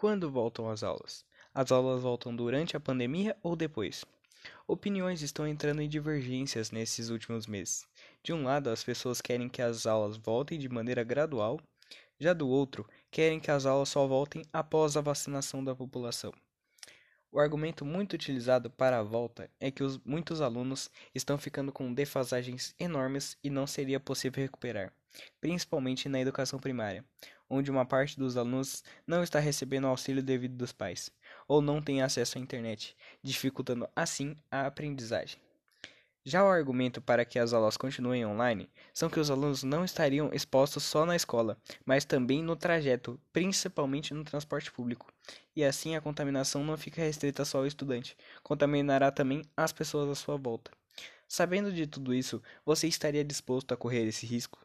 Quando voltam as aulas? As aulas voltam durante a pandemia ou depois? Opiniões estão entrando em divergências nesses últimos meses. De um lado, as pessoas querem que as aulas voltem de maneira gradual, já do outro, querem que as aulas só voltem após a vacinação da população. O argumento muito utilizado para a volta é que os, muitos alunos estão ficando com defasagens enormes e não seria possível recuperar, principalmente na educação primária, onde uma parte dos alunos não está recebendo auxílio devido dos pais, ou não tem acesso à internet, dificultando assim a aprendizagem. Já o argumento para que as aulas continuem online são que os alunos não estariam expostos só na escola, mas também no trajeto, principalmente no transporte público. E assim a contaminação não fica restrita só ao estudante, contaminará também as pessoas à sua volta. Sabendo de tudo isso, você estaria disposto a correr esse risco?